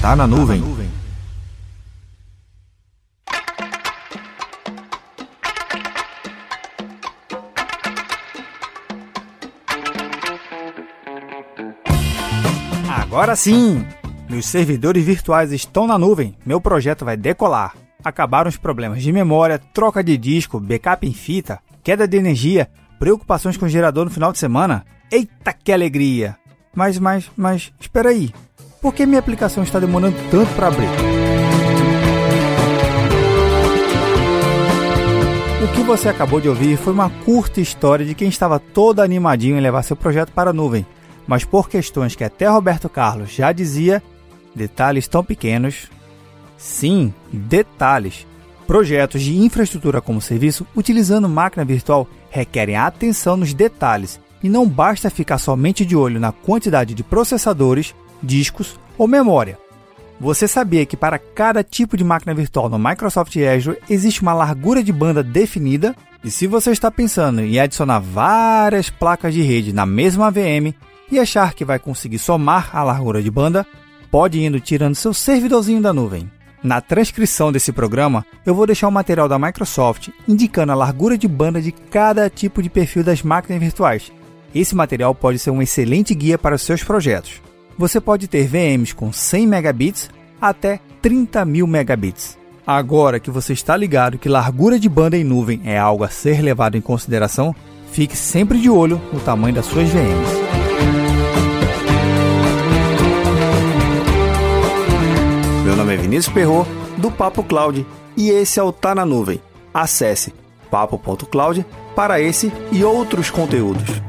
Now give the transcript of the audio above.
Tá na nuvem. Agora sim! Meus servidores virtuais estão na nuvem. Meu projeto vai decolar. Acabaram os problemas de memória, troca de disco, backup em fita, queda de energia, preocupações com o gerador no final de semana. Eita que alegria! Mas, mas, mas, espera aí. Por que minha aplicação está demorando tanto para abrir? O que você acabou de ouvir foi uma curta história de quem estava todo animadinho em levar seu projeto para a nuvem, mas por questões que até Roberto Carlos já dizia, detalhes tão pequenos. Sim, detalhes. Projetos de infraestrutura como serviço utilizando máquina virtual requerem atenção nos detalhes e não basta ficar somente de olho na quantidade de processadores, discos ou memória. Você sabia que para cada tipo de máquina virtual no Microsoft Azure existe uma largura de banda definida? E se você está pensando em adicionar várias placas de rede na mesma VM e achar que vai conseguir somar a largura de banda, pode ir indo tirando seu servidorzinho da nuvem. Na transcrição desse programa, eu vou deixar o material da Microsoft indicando a largura de banda de cada tipo de perfil das máquinas virtuais. Esse material pode ser um excelente guia para os seus projetos. Você pode ter VMs com 100 megabits até 30 mil megabits. Agora que você está ligado que largura de banda em nuvem é algo a ser levado em consideração, fique sempre de olho no tamanho das suas VMs. Meu nome é Vinícius Perro do Papo Cloud, e esse é o Tá na Nuvem. Acesse papo.cloud para esse e outros conteúdos.